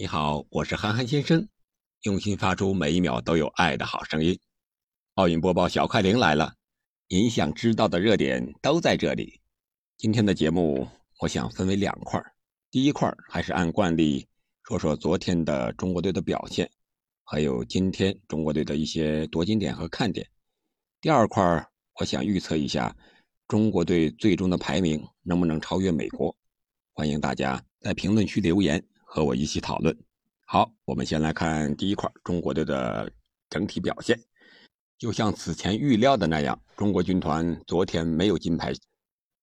你好，我是憨憨先生，用心发出每一秒都有爱的好声音。奥运播报小快灵来了，您想知道的热点都在这里。今天的节目我想分为两块第一块还是按惯例说说昨天的中国队的表现，还有今天中国队的一些夺金点和看点。第二块我想预测一下中国队最终的排名能不能超越美国。欢迎大家在评论区留言。和我一起讨论。好，我们先来看第一块，中国队的整体表现。就像此前预料的那样，中国军团昨天没有金牌，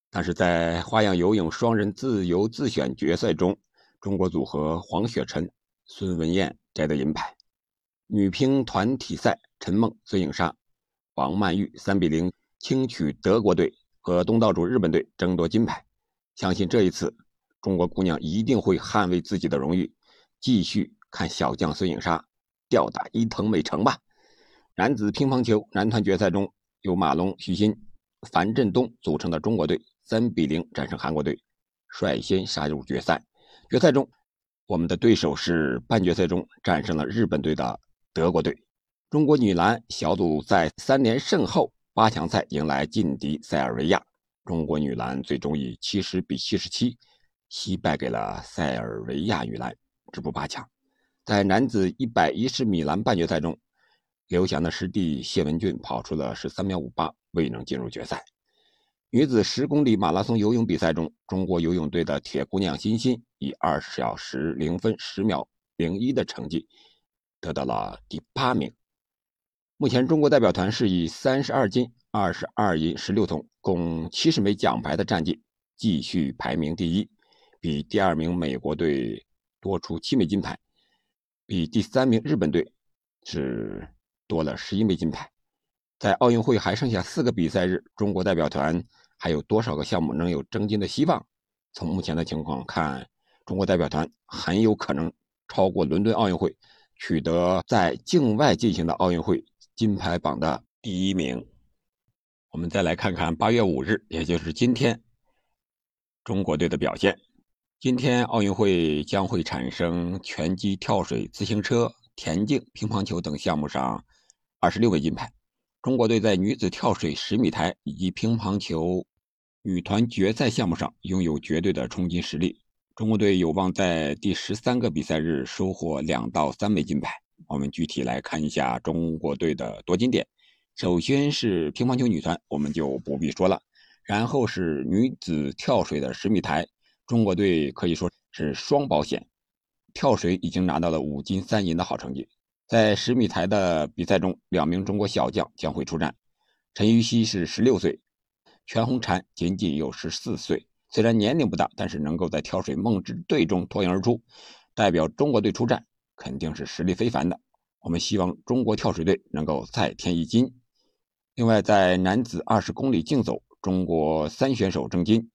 但是在花样游泳双人自由自选决赛中，中国组合黄雪辰、孙文燕摘得银牌。女乒团体赛，陈梦、孙颖莎、王曼玉三比零轻取德国队和东道主日本队，争夺金牌。相信这一次。中国姑娘一定会捍卫自己的荣誉，继续看小将孙颖莎吊打伊藤美诚吧。男子乒乓球男团决赛中，由马龙、许昕、樊振东组成的中国队三比零战胜韩国队，率先杀入决赛。决赛中，我们的对手是半决赛中战胜了日本队的德国队。中国女篮小组赛三连胜后，八强赛迎来劲敌塞尔维亚，中国女篮最终以七十比七十七。惜败给了塞尔维亚女篮，止步八强。在男子一百一十米栏半决赛中，刘翔的师弟谢文俊跑出了十三秒五八，未能进入决赛。女子十公里马拉松游泳比赛中，中国游泳队的铁姑娘欣欣以二小时零分十秒零一的成绩得到了第八名。目前，中国代表团是以三十二金、二十二银、十六铜，共七十枚奖牌的战绩，继续排名第一。比第二名美国队多出七枚金牌，比第三名日本队是多了十一枚金牌。在奥运会还剩下四个比赛日，中国代表团还有多少个项目能有争金的希望？从目前的情况看，中国代表团很有可能超过伦敦奥运会，取得在境外进行的奥运会金牌榜的第一名。我们再来看看八月五日，也就是今天，中国队的表现。今天奥运会将会产生拳击、跳水、自行车、田径、乒乓球等项目上二十六枚金牌。中国队在女子跳水十米台以及乒乓球女团决赛项目上拥有绝对的冲金实力。中国队有望在第十三个比赛日收获两到三枚金牌。我们具体来看一下中国队的夺金点。首先是乒乓球女团，我们就不必说了。然后是女子跳水的十米台。中国队可以说是双保险，跳水已经拿到了五金三银的好成绩。在十米台的比赛中，两名中国小将将会出战。陈芋汐是十六岁，全红婵仅仅有十四岁。虽然年龄不大，但是能够在跳水梦之队中脱颖而出，代表中国队出战，肯定是实力非凡的。我们希望中国跳水队能够再添一金。另外，在男子二十公里竞走，中国三选手争金。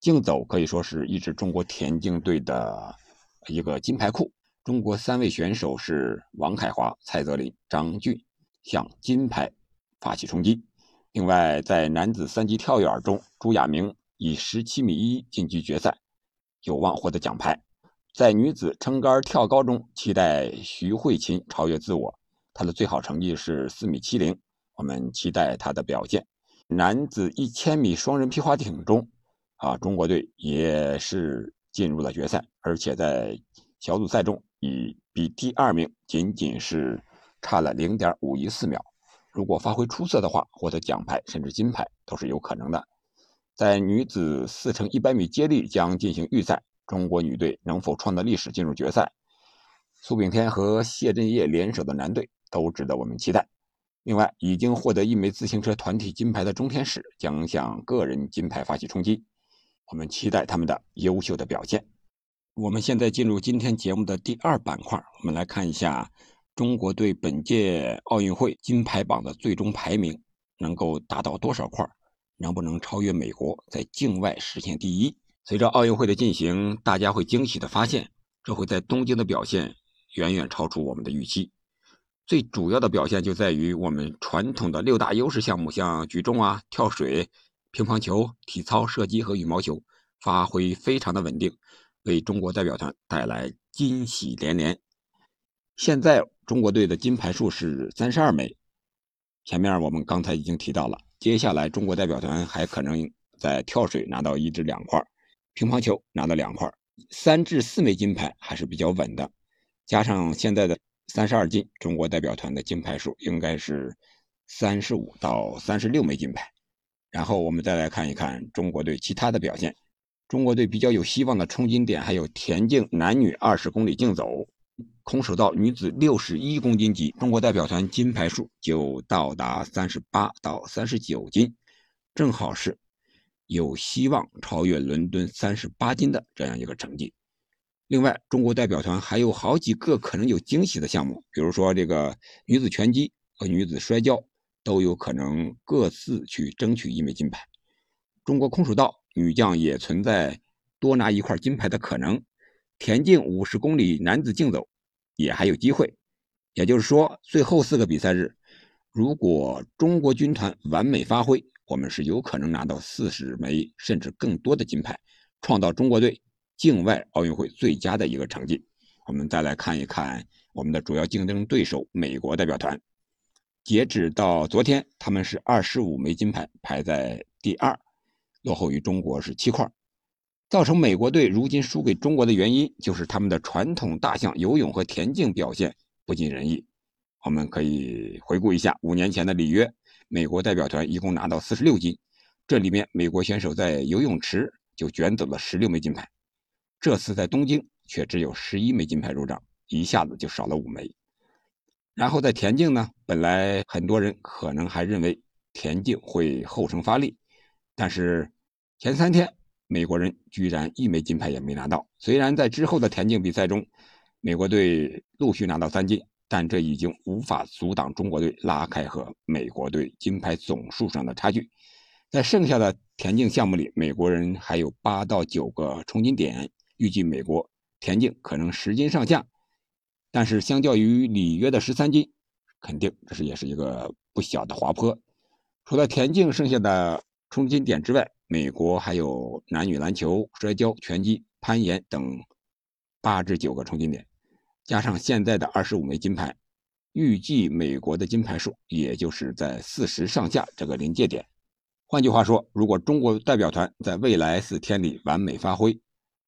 竞走可以说是一支中国田径队的一个金牌库。中国三位选手是王凯华、蔡泽林、张俊，向金牌发起冲击。另外，在男子三级跳远中，朱亚明以十七米一晋级决赛，有望获得奖牌。在女子撑杆跳高中，期待徐慧琴超越自我，她的最好成绩是四米七零，我们期待她的表现。男子一千米双人皮划艇中。啊，中国队也是进入了决赛，而且在小组赛中以比第二名仅仅是差了零点五一四秒。如果发挥出色的话，获得奖牌甚至金牌都是有可能的。在女子四乘一百米接力将进行预赛，中国女队能否创造历史进入决赛？苏炳添和谢震业联手的男队都值得我们期待。另外，已经获得一枚自行车团体金牌的钟天使将向个人金牌发起冲击。我们期待他们的优秀的表现。我们现在进入今天节目的第二板块，我们来看一下中国队本届奥运会金牌榜的最终排名能够达到多少块，能不能超越美国，在境外实现第一。随着奥运会的进行，大家会惊喜的发现，这会在东京的表现远远超出我们的预期。最主要的表现就在于我们传统的六大优势项目，像举重啊、跳水。乒乓球、体操、射击和羽毛球发挥非常的稳定，为中国代表团带来金喜连连。现在中国队的金牌数是三十二枚。前面我们刚才已经提到了，接下来中国代表团还可能在跳水拿到一至两块，乒乓球拿到两块，三至四枚金牌还是比较稳的。加上现在的三十二金，中国代表团的金牌数应该是三十五到三十六枚金牌。然后我们再来看一看中国队其他的表现。中国队比较有希望的冲金点还有田径男女二十公里竞走、空手道女子六十一公斤级，中国代表团金牌数就到达三十八到三十九斤，正好是有希望超越伦敦三十八斤的这样一个成绩。另外，中国代表团还有好几个可能有惊喜的项目，比如说这个女子拳击和女子摔跤都有可能各自去争取一枚金牌。中国空手道。女将也存在多拿一块金牌的可能，田径五十公里男子竞走也还有机会。也就是说，最后四个比赛日，如果中国军团完美发挥，我们是有可能拿到四十枚甚至更多的金牌，创造中国队境外奥运会最佳的一个成绩。我们再来看一看我们的主要竞争对手美国代表团，截止到昨天，他们是二十五枚金牌，排在第二。落后于中国是七块，造成美国队如今输给中国的原因，就是他们的传统大项游泳和田径表现不尽人意。我们可以回顾一下五年前的里约，美国代表团一共拿到四十六金，这里面美国选手在游泳池就卷走了十六枚金牌。这次在东京却只有十一枚金牌入账，一下子就少了五枚。然后在田径呢，本来很多人可能还认为田径会后程发力。但是前三天，美国人居然一枚金牌也没拿到。虽然在之后的田径比赛中，美国队陆续拿到三金，但这已经无法阻挡中国队拉开和美国队金牌总数上的差距。在剩下的田径项目里，美国人还有八到九个冲金点，预计美国田径可能十金上下。但是相较于里约的十三金，肯定这是也是一个不小的滑坡。除了田径，剩下的。冲金点之外，美国还有男女篮球、摔跤、拳击、攀岩等八至九个冲金点，加上现在的二十五枚金牌，预计美国的金牌数也就是在四十上下这个临界点。换句话说，如果中国代表团在未来四天里完美发挥，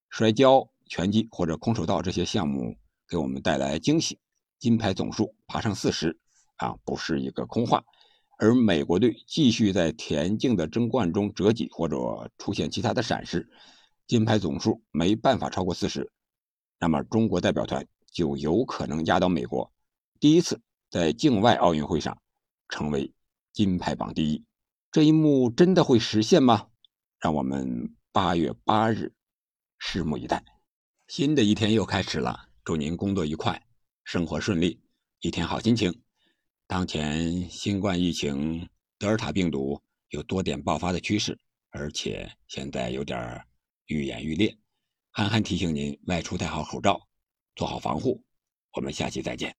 摔跤、拳击或者空手道这些项目给我们带来惊喜，金牌总数爬上四十，啊，不是一个空话。而美国队继续在田径的争冠中折戟，或者出现其他的闪失，金牌总数没办法超过四十，那么中国代表团就有可能压倒美国，第一次在境外奥运会上成为金牌榜第一。这一幕真的会实现吗？让我们八月八日拭目以待。新的一天又开始了，祝您工作愉快，生活顺利，一天好心情。当前新冠疫情德尔塔病毒有多点爆发的趋势，而且现在有点愈演愈烈。憨憨提醒您外出戴好口罩，做好防护。我们下期再见。